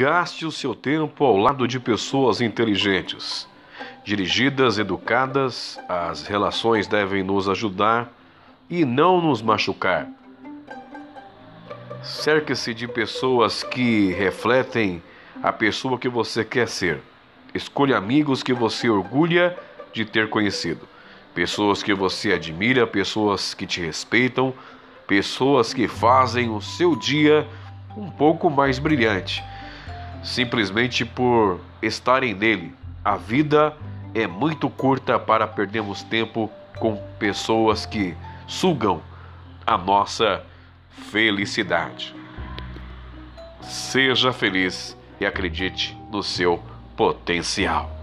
gaste o seu tempo ao lado de pessoas inteligentes. Dirigidas, educadas, as relações devem nos ajudar e não nos machucar. Cerque-se de pessoas que refletem a pessoa que você quer ser. Escolha amigos que você orgulha de ter conhecido. Pessoas que você admira, pessoas que te respeitam, pessoas que fazem o seu dia um pouco mais brilhante, simplesmente por estarem nele. A vida é muito curta para perdermos tempo com pessoas que sugam a nossa felicidade. Seja feliz e acredite no seu potencial.